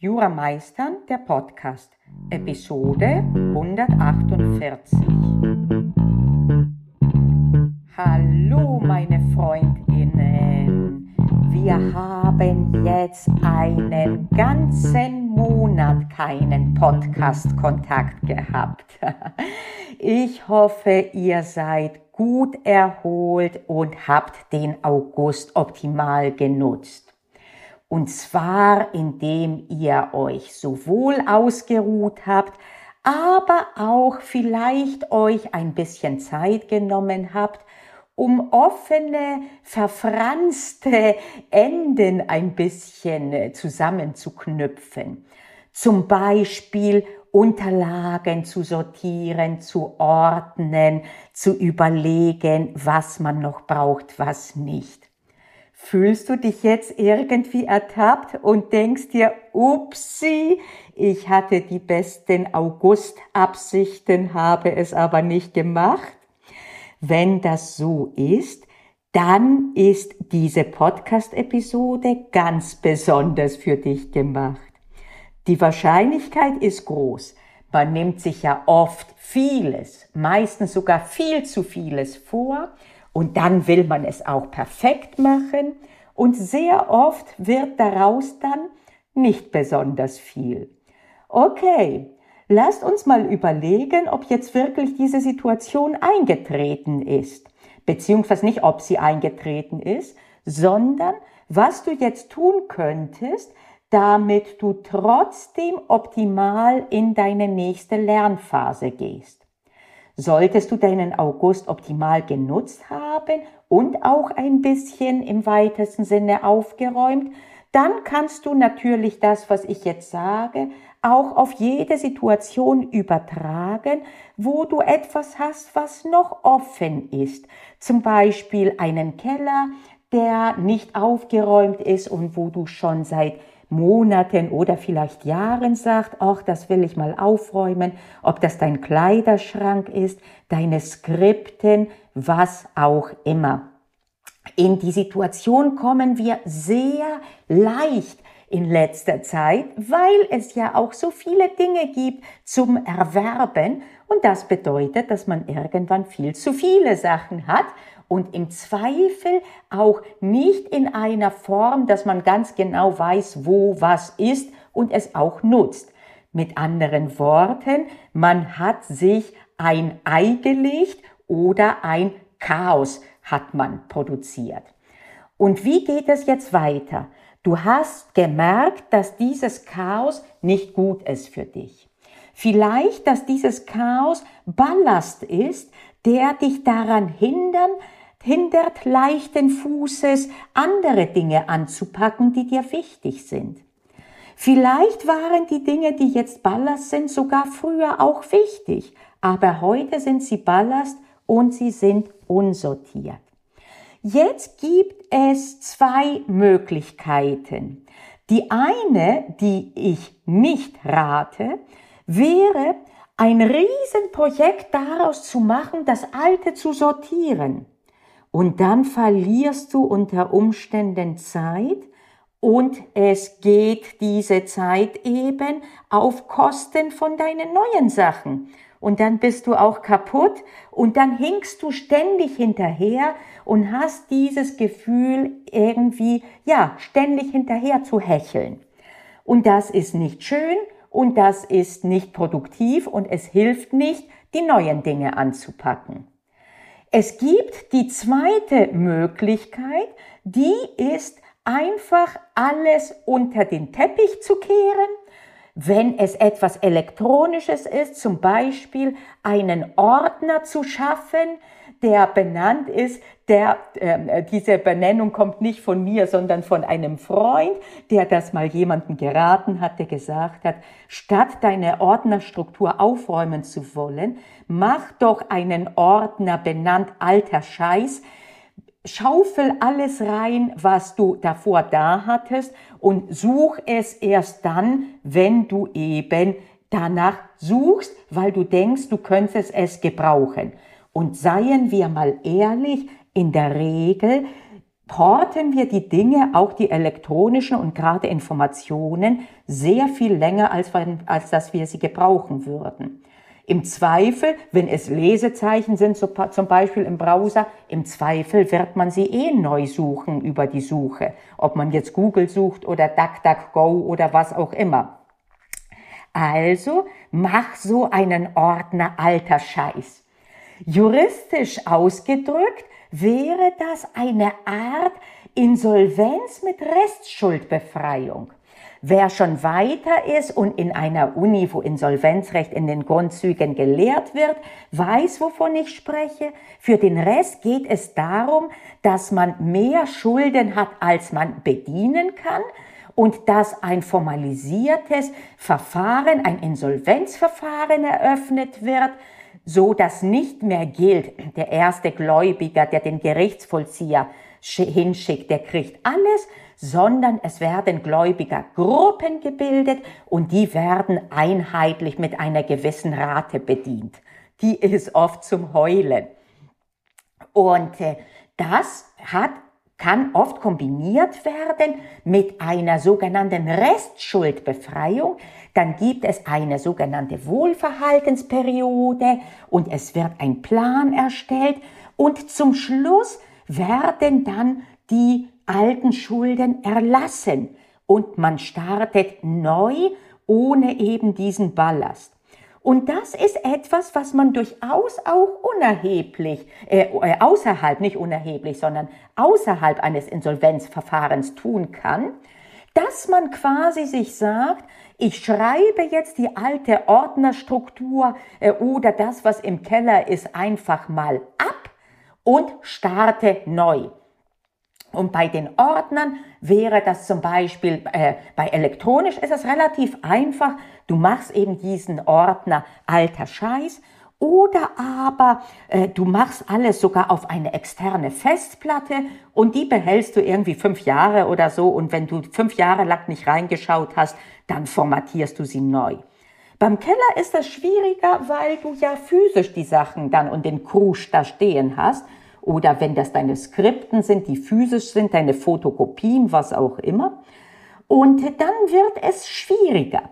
Jura Meistern, der Podcast, Episode 148. Hallo, meine Freundinnen. Wir haben jetzt einen ganzen Monat keinen Podcast-Kontakt gehabt. Ich hoffe, ihr seid gut erholt und habt den August optimal genutzt. Und zwar, indem ihr euch sowohl ausgeruht habt, aber auch vielleicht euch ein bisschen Zeit genommen habt, um offene, verfranste Enden ein bisschen äh, zusammenzuknüpfen. Zum Beispiel Unterlagen zu sortieren, zu ordnen, zu überlegen, was man noch braucht, was nicht. Fühlst du dich jetzt irgendwie ertappt und denkst dir, upsi, ich hatte die besten August-Absichten, habe es aber nicht gemacht? Wenn das so ist, dann ist diese Podcast-Episode ganz besonders für dich gemacht. Die Wahrscheinlichkeit ist groß. Man nimmt sich ja oft vieles, meistens sogar viel zu vieles vor und dann will man es auch perfekt machen und sehr oft wird daraus dann nicht besonders viel. Okay, lasst uns mal überlegen, ob jetzt wirklich diese Situation eingetreten ist. Beziehungsweise nicht, ob sie eingetreten ist, sondern was du jetzt tun könntest, damit du trotzdem optimal in deine nächste Lernphase gehst. Solltest du deinen August optimal genutzt haben und auch ein bisschen im weitesten Sinne aufgeräumt, dann kannst du natürlich das, was ich jetzt sage, auch auf jede Situation übertragen, wo du etwas hast, was noch offen ist. Zum Beispiel einen Keller, der nicht aufgeräumt ist und wo du schon seit Monaten oder vielleicht Jahren sagt, ach, das will ich mal aufräumen, ob das dein Kleiderschrank ist, deine Skripten, was auch immer. In die Situation kommen wir sehr leicht in letzter Zeit, weil es ja auch so viele Dinge gibt zum Erwerben und das bedeutet, dass man irgendwann viel zu viele Sachen hat und im Zweifel auch nicht in einer Form, dass man ganz genau weiß, wo was ist und es auch nutzt. Mit anderen Worten, man hat sich ein Ei gelegt oder ein Chaos hat man produziert. Und wie geht es jetzt weiter? Du hast gemerkt, dass dieses Chaos nicht gut ist für dich. Vielleicht, dass dieses Chaos Ballast ist, der dich daran hindern, hindert leichten Fußes, andere Dinge anzupacken, die dir wichtig sind. Vielleicht waren die Dinge, die jetzt Ballast sind, sogar früher auch wichtig, aber heute sind sie Ballast und sie sind unsortiert. Jetzt gibt es zwei Möglichkeiten. Die eine, die ich nicht rate, wäre, ein Riesenprojekt daraus zu machen, das Alte zu sortieren. Und dann verlierst du unter Umständen Zeit und es geht diese Zeit eben auf Kosten von deinen neuen Sachen. Und dann bist du auch kaputt und dann hinkst du ständig hinterher und hast dieses Gefühl irgendwie, ja, ständig hinterher zu hecheln. Und das ist nicht schön und das ist nicht produktiv und es hilft nicht, die neuen Dinge anzupacken. Es gibt die zweite Möglichkeit, die ist einfach alles unter den Teppich zu kehren. Wenn es etwas Elektronisches ist, zum Beispiel einen Ordner zu schaffen, der benannt ist, der, äh, diese Benennung kommt nicht von mir, sondern von einem Freund, der das mal jemanden geraten hat, der gesagt hat, statt deine Ordnerstruktur aufräumen zu wollen, mach doch einen Ordner benannt alter Scheiß, schaufel alles rein, was du davor da hattest und such es erst dann, wenn du eben danach suchst, weil du denkst, du könntest es gebrauchen. Und seien wir mal ehrlich, in der Regel porten wir die Dinge, auch die elektronischen und gerade Informationen, sehr viel länger, als, als dass wir sie gebrauchen würden. Im Zweifel, wenn es Lesezeichen sind, so zum Beispiel im Browser, im Zweifel wird man sie eh neu suchen über die Suche. Ob man jetzt Google sucht oder DuckDuckGo oder was auch immer. Also mach so einen Ordner alter Scheiß. Juristisch ausgedrückt wäre das eine Art Insolvenz mit Restschuldbefreiung. Wer schon weiter ist und in einer Uni, wo Insolvenzrecht in den Grundzügen gelehrt wird, weiß, wovon ich spreche. Für den Rest geht es darum, dass man mehr Schulden hat, als man bedienen kann und dass ein formalisiertes Verfahren, ein Insolvenzverfahren eröffnet wird, so dass nicht mehr gilt, der erste Gläubiger, der den Gerichtsvollzieher hinschickt, der kriegt alles, sondern es werden Gläubigergruppen gebildet und die werden einheitlich mit einer gewissen Rate bedient. Die ist oft zum Heulen. Und äh, das hat kann oft kombiniert werden mit einer sogenannten Restschuldbefreiung. Dann gibt es eine sogenannte Wohlverhaltensperiode und es wird ein Plan erstellt und zum Schluss werden dann die alten Schulden erlassen und man startet neu ohne eben diesen Ballast. Und das ist etwas, was man durchaus auch unerheblich, äh, äh, außerhalb, nicht unerheblich, sondern außerhalb eines Insolvenzverfahrens tun kann, dass man quasi sich sagt, ich schreibe jetzt die alte Ordnerstruktur äh, oder das, was im Keller ist, einfach mal ab und starte neu. Und bei den Ordnern wäre das zum Beispiel, äh, bei elektronisch ist es relativ einfach. Du machst eben diesen Ordner alter Scheiß oder aber äh, du machst alles sogar auf eine externe Festplatte und die behältst du irgendwie fünf Jahre oder so und wenn du fünf Jahre lang nicht reingeschaut hast, dann formatierst du sie neu. Beim Keller ist das schwieriger, weil du ja physisch die Sachen dann und den Krusch da stehen hast oder wenn das deine Skripten sind, die physisch sind, deine Fotokopien, was auch immer. Und dann wird es schwieriger.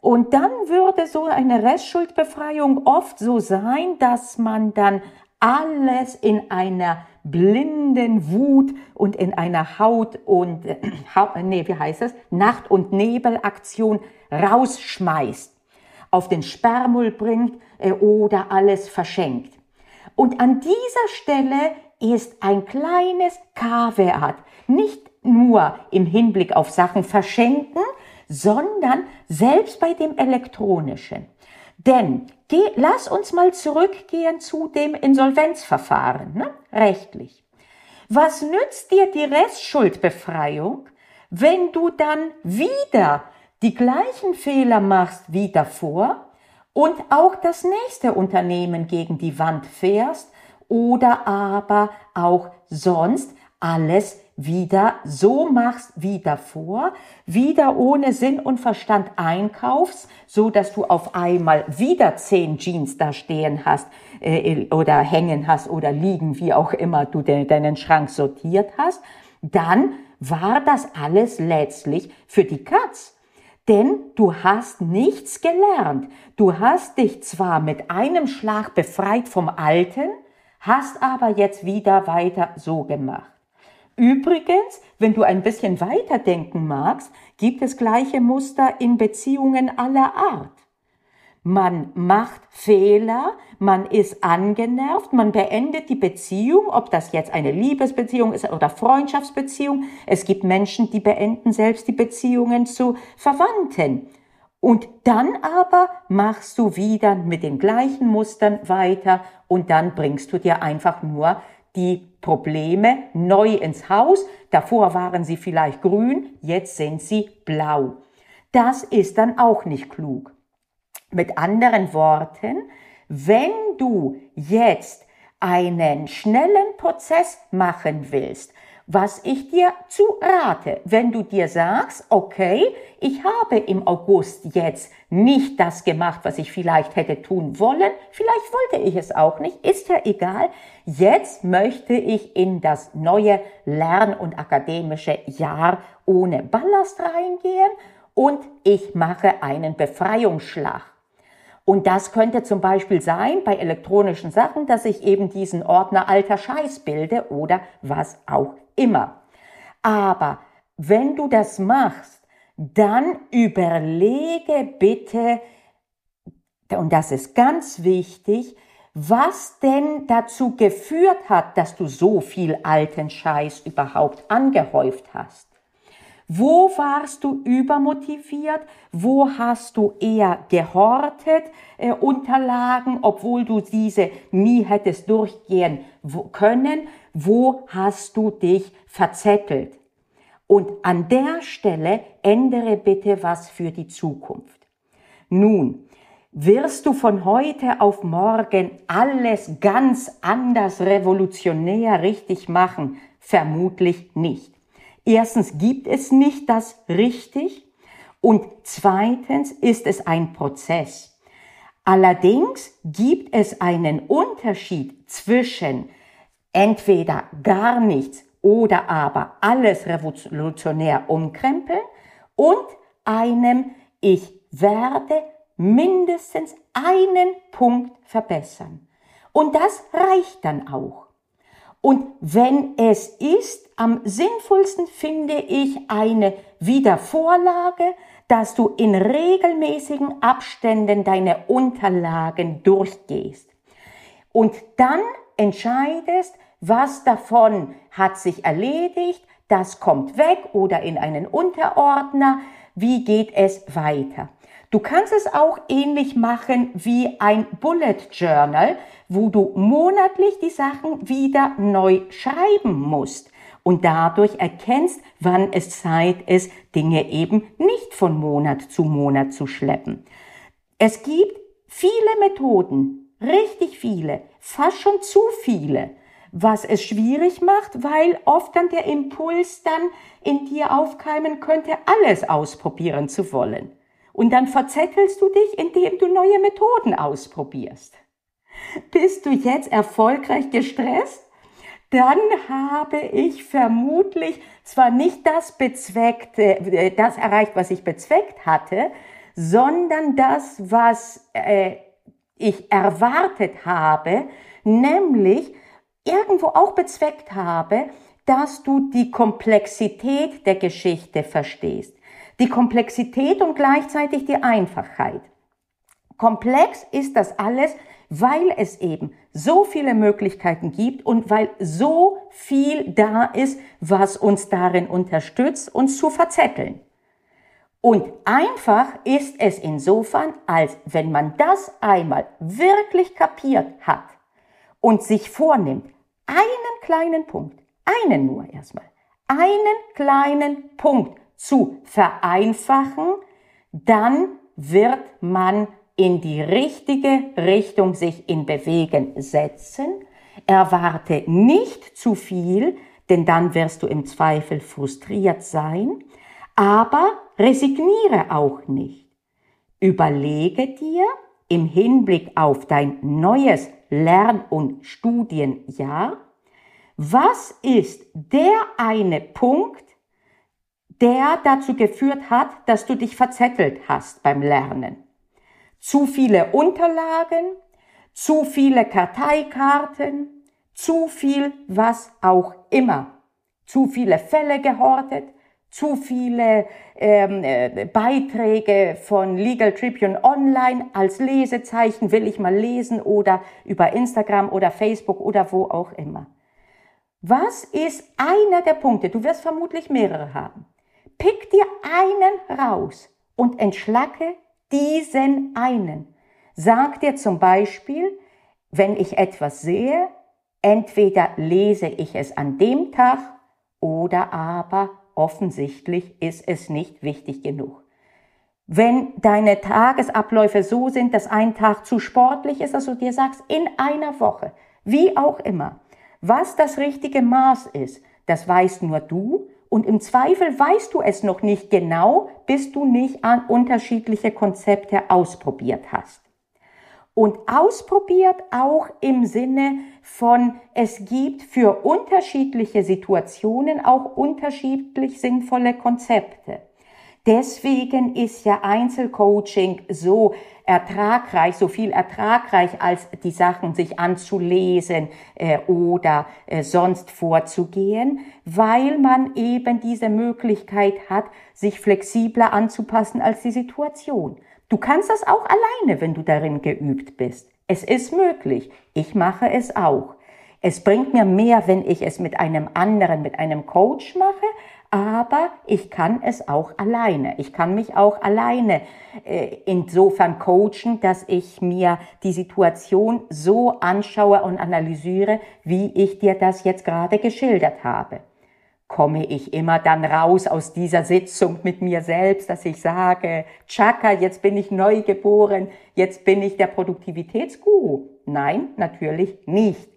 Und dann würde so eine Restschuldbefreiung oft so sein, dass man dann alles in einer blinden Wut und in einer Haut und äh, nee, wie heißt es? Nacht- und Nebelaktion rausschmeißt, auf den Sperrmüll bringt äh, oder alles verschenkt. Und an dieser Stelle ist ein kleines K-Wert. Nicht nur im Hinblick auf Sachen verschenken, sondern selbst bei dem elektronischen. Denn geh, lass uns mal zurückgehen zu dem Insolvenzverfahren, ne? rechtlich. Was nützt dir die Restschuldbefreiung, wenn du dann wieder die gleichen Fehler machst wie davor und auch das nächste Unternehmen gegen die Wand fährst oder aber auch sonst alles wieder so machst wie davor, wieder ohne Sinn und Verstand einkaufst, so dass du auf einmal wieder zehn Jeans da stehen hast äh, oder hängen hast oder liegen, wie auch immer du de deinen Schrank sortiert hast, dann war das alles letztlich für die Katz. Denn du hast nichts gelernt. Du hast dich zwar mit einem Schlag befreit vom Alten, hast aber jetzt wieder weiter so gemacht. Übrigens, wenn du ein bisschen weiterdenken magst, gibt es gleiche Muster in Beziehungen aller Art. Man macht Fehler, man ist angenervt, man beendet die Beziehung, ob das jetzt eine Liebesbeziehung ist oder Freundschaftsbeziehung. Es gibt Menschen, die beenden selbst die Beziehungen zu Verwandten. Und dann aber machst du wieder mit den gleichen Mustern weiter und dann bringst du dir einfach nur die Probleme neu ins Haus. Davor waren sie vielleicht grün, jetzt sind sie blau. Das ist dann auch nicht klug. Mit anderen Worten, wenn du jetzt einen schnellen Prozess machen willst, was ich dir zu rate, wenn du dir sagst, okay, ich habe im August jetzt nicht das gemacht, was ich vielleicht hätte tun wollen, vielleicht wollte ich es auch nicht, ist ja egal, jetzt möchte ich in das neue Lern- und akademische Jahr ohne Ballast reingehen und ich mache einen Befreiungsschlag. Und das könnte zum Beispiel sein bei elektronischen Sachen, dass ich eben diesen Ordner alter Scheiß bilde oder was auch immer. Aber wenn du das machst, dann überlege bitte, und das ist ganz wichtig, was denn dazu geführt hat, dass du so viel alten Scheiß überhaupt angehäuft hast. Wo warst du übermotiviert? Wo hast du eher gehortet äh, Unterlagen, obwohl du diese nie hättest durchgehen können? Wo hast du dich verzettelt? Und an der Stelle ändere bitte was für die Zukunft. Nun, wirst du von heute auf morgen alles ganz anders revolutionär richtig machen? Vermutlich nicht. Erstens gibt es nicht das richtig und zweitens ist es ein Prozess. Allerdings gibt es einen Unterschied zwischen entweder gar nichts oder aber alles revolutionär umkrempeln und einem ich werde mindestens einen Punkt verbessern. Und das reicht dann auch. Und wenn es ist, am sinnvollsten finde ich eine Wiedervorlage, dass du in regelmäßigen Abständen deine Unterlagen durchgehst. Und dann entscheidest, was davon hat sich erledigt, das kommt weg oder in einen Unterordner, wie geht es weiter. Du kannst es auch ähnlich machen wie ein Bullet Journal, wo du monatlich die Sachen wieder neu schreiben musst und dadurch erkennst, wann es Zeit ist, Dinge eben nicht von Monat zu Monat zu schleppen. Es gibt viele Methoden, richtig viele, fast schon zu viele, was es schwierig macht, weil oft dann der Impuls dann in dir aufkeimen könnte, alles ausprobieren zu wollen. Und dann verzettelst du dich, indem du neue Methoden ausprobierst. Bist du jetzt erfolgreich gestresst? Dann habe ich vermutlich zwar nicht das bezweckt, äh, das erreicht, was ich bezweckt hatte, sondern das, was äh, ich erwartet habe, nämlich irgendwo auch bezweckt habe, dass du die Komplexität der Geschichte verstehst. Die Komplexität und gleichzeitig die Einfachheit. Komplex ist das alles, weil es eben so viele Möglichkeiten gibt und weil so viel da ist, was uns darin unterstützt, uns zu verzetteln. Und einfach ist es insofern, als wenn man das einmal wirklich kapiert hat und sich vornimmt, einen kleinen Punkt, einen nur erstmal, einen kleinen Punkt zu vereinfachen, dann wird man in die richtige Richtung sich in Bewegen setzen. Erwarte nicht zu viel, denn dann wirst du im Zweifel frustriert sein, aber resigniere auch nicht. Überlege dir im Hinblick auf dein neues Lern- und Studienjahr, was ist der eine Punkt, der dazu geführt hat, dass du dich verzettelt hast beim Lernen. Zu viele Unterlagen, zu viele Karteikarten, zu viel was auch immer. Zu viele Fälle gehortet, zu viele ähm, äh, Beiträge von Legal Tribune Online als Lesezeichen will ich mal lesen oder über Instagram oder Facebook oder wo auch immer. Was ist einer der Punkte? Du wirst vermutlich mehrere haben. Pick dir einen raus und entschlacke diesen einen. Sag dir zum Beispiel, wenn ich etwas sehe, entweder lese ich es an dem Tag oder aber offensichtlich ist es nicht wichtig genug. Wenn deine Tagesabläufe so sind, dass ein Tag zu sportlich ist, dass du dir sagst, in einer Woche, wie auch immer, was das richtige Maß ist, Das weißt nur du und im Zweifel weißt du es noch nicht genau, bis du nicht an unterschiedliche Konzepte ausprobiert hast. Und ausprobiert auch im Sinne von, es gibt für unterschiedliche Situationen auch unterschiedlich sinnvolle Konzepte. Deswegen ist ja Einzelcoaching so ertragreich, so viel ertragreich, als die Sachen sich anzulesen äh, oder äh, sonst vorzugehen, weil man eben diese Möglichkeit hat, sich flexibler anzupassen als die Situation. Du kannst das auch alleine, wenn du darin geübt bist. Es ist möglich. Ich mache es auch. Es bringt mir mehr, wenn ich es mit einem anderen, mit einem Coach mache, aber ich kann es auch alleine. Ich kann mich auch alleine äh, insofern coachen, dass ich mir die Situation so anschaue und analysiere, wie ich dir das jetzt gerade geschildert habe. Komme ich immer dann raus aus dieser Sitzung mit mir selbst, dass ich sage, Chaka, jetzt bin ich neu geboren, jetzt bin ich der Produktivitätsguru? Nein, natürlich nicht.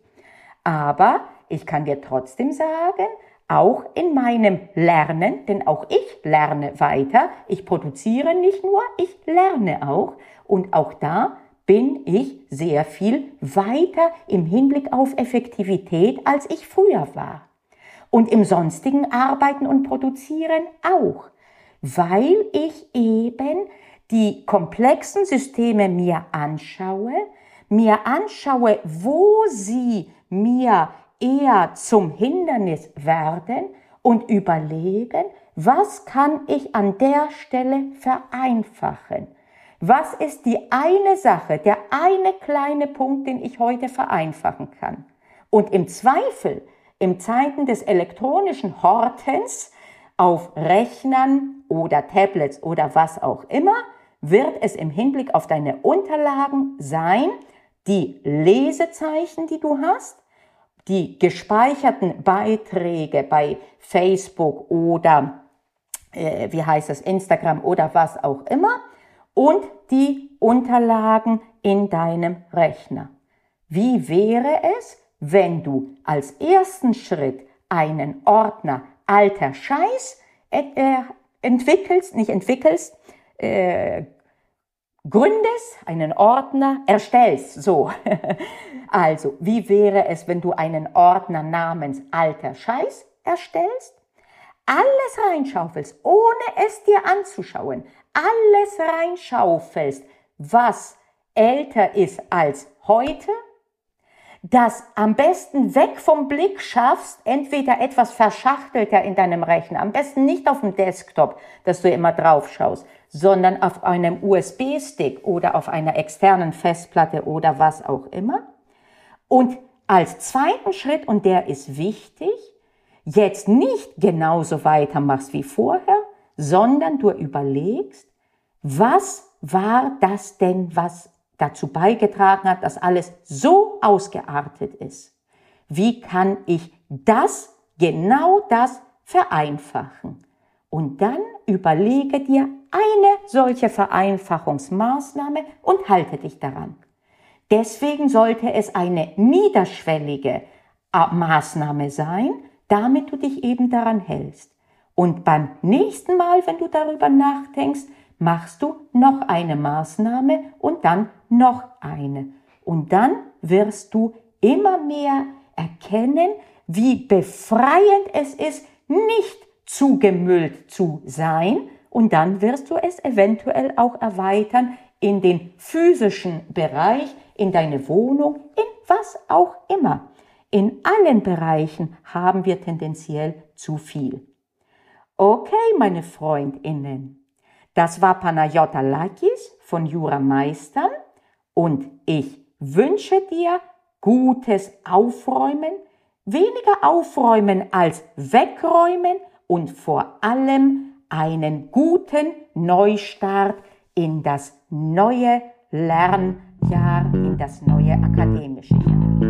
Aber ich kann dir trotzdem sagen, auch in meinem Lernen, denn auch ich lerne weiter. Ich produziere nicht nur, ich lerne auch. Und auch da bin ich sehr viel weiter im Hinblick auf Effektivität, als ich früher war. Und im sonstigen Arbeiten und Produzieren auch, weil ich eben die komplexen Systeme mir anschaue, mir anschaue, wo sie mir eher zum Hindernis werden und überlegen, was kann ich an der Stelle vereinfachen? Was ist die eine Sache, der eine kleine Punkt, den ich heute vereinfachen kann? Und im Zweifel, im Zeiten des elektronischen Hortens auf Rechnern oder Tablets oder was auch immer, wird es im Hinblick auf deine Unterlagen sein, die Lesezeichen, die du hast, die gespeicherten Beiträge bei Facebook oder äh, wie heißt das, Instagram oder was auch immer und die Unterlagen in deinem Rechner. Wie wäre es, wenn du als ersten Schritt einen Ordner alter Scheiß äh, entwickelst, nicht entwickelst, äh, gründest, einen Ordner erstellst. So. Also, wie wäre es, wenn du einen Ordner namens alter Scheiß erstellst? Alles reinschaufelst, ohne es dir anzuschauen. Alles reinschaufelst, was älter ist als heute das am besten weg vom Blick schaffst, entweder etwas verschachtelter in deinem Rechner, am besten nicht auf dem Desktop, dass du immer drauf schaust, sondern auf einem USB-Stick oder auf einer externen Festplatte oder was auch immer. Und als zweiten Schritt, und der ist wichtig, jetzt nicht genauso weitermachst wie vorher, sondern du überlegst, was war das denn, was dazu beigetragen hat, dass alles so ausgeartet ist. Wie kann ich das, genau das vereinfachen? Und dann überlege dir eine solche Vereinfachungsmaßnahme und halte dich daran. Deswegen sollte es eine niederschwellige Maßnahme sein, damit du dich eben daran hältst. Und beim nächsten Mal, wenn du darüber nachdenkst, machst du noch eine Maßnahme und dann noch eine. Und dann wirst du immer mehr erkennen, wie befreiend es ist, nicht zugemüllt zu sein. Und dann wirst du es eventuell auch erweitern in den physischen Bereich, in deine Wohnung, in was auch immer. In allen Bereichen haben wir tendenziell zu viel. Okay, meine Freundinnen, das war Panayota Lakis von Jura Meistern und ich wünsche dir gutes Aufräumen, weniger Aufräumen als Wegräumen und vor allem einen guten Neustart in das neue Lernjahr, in das neue akademische Jahr.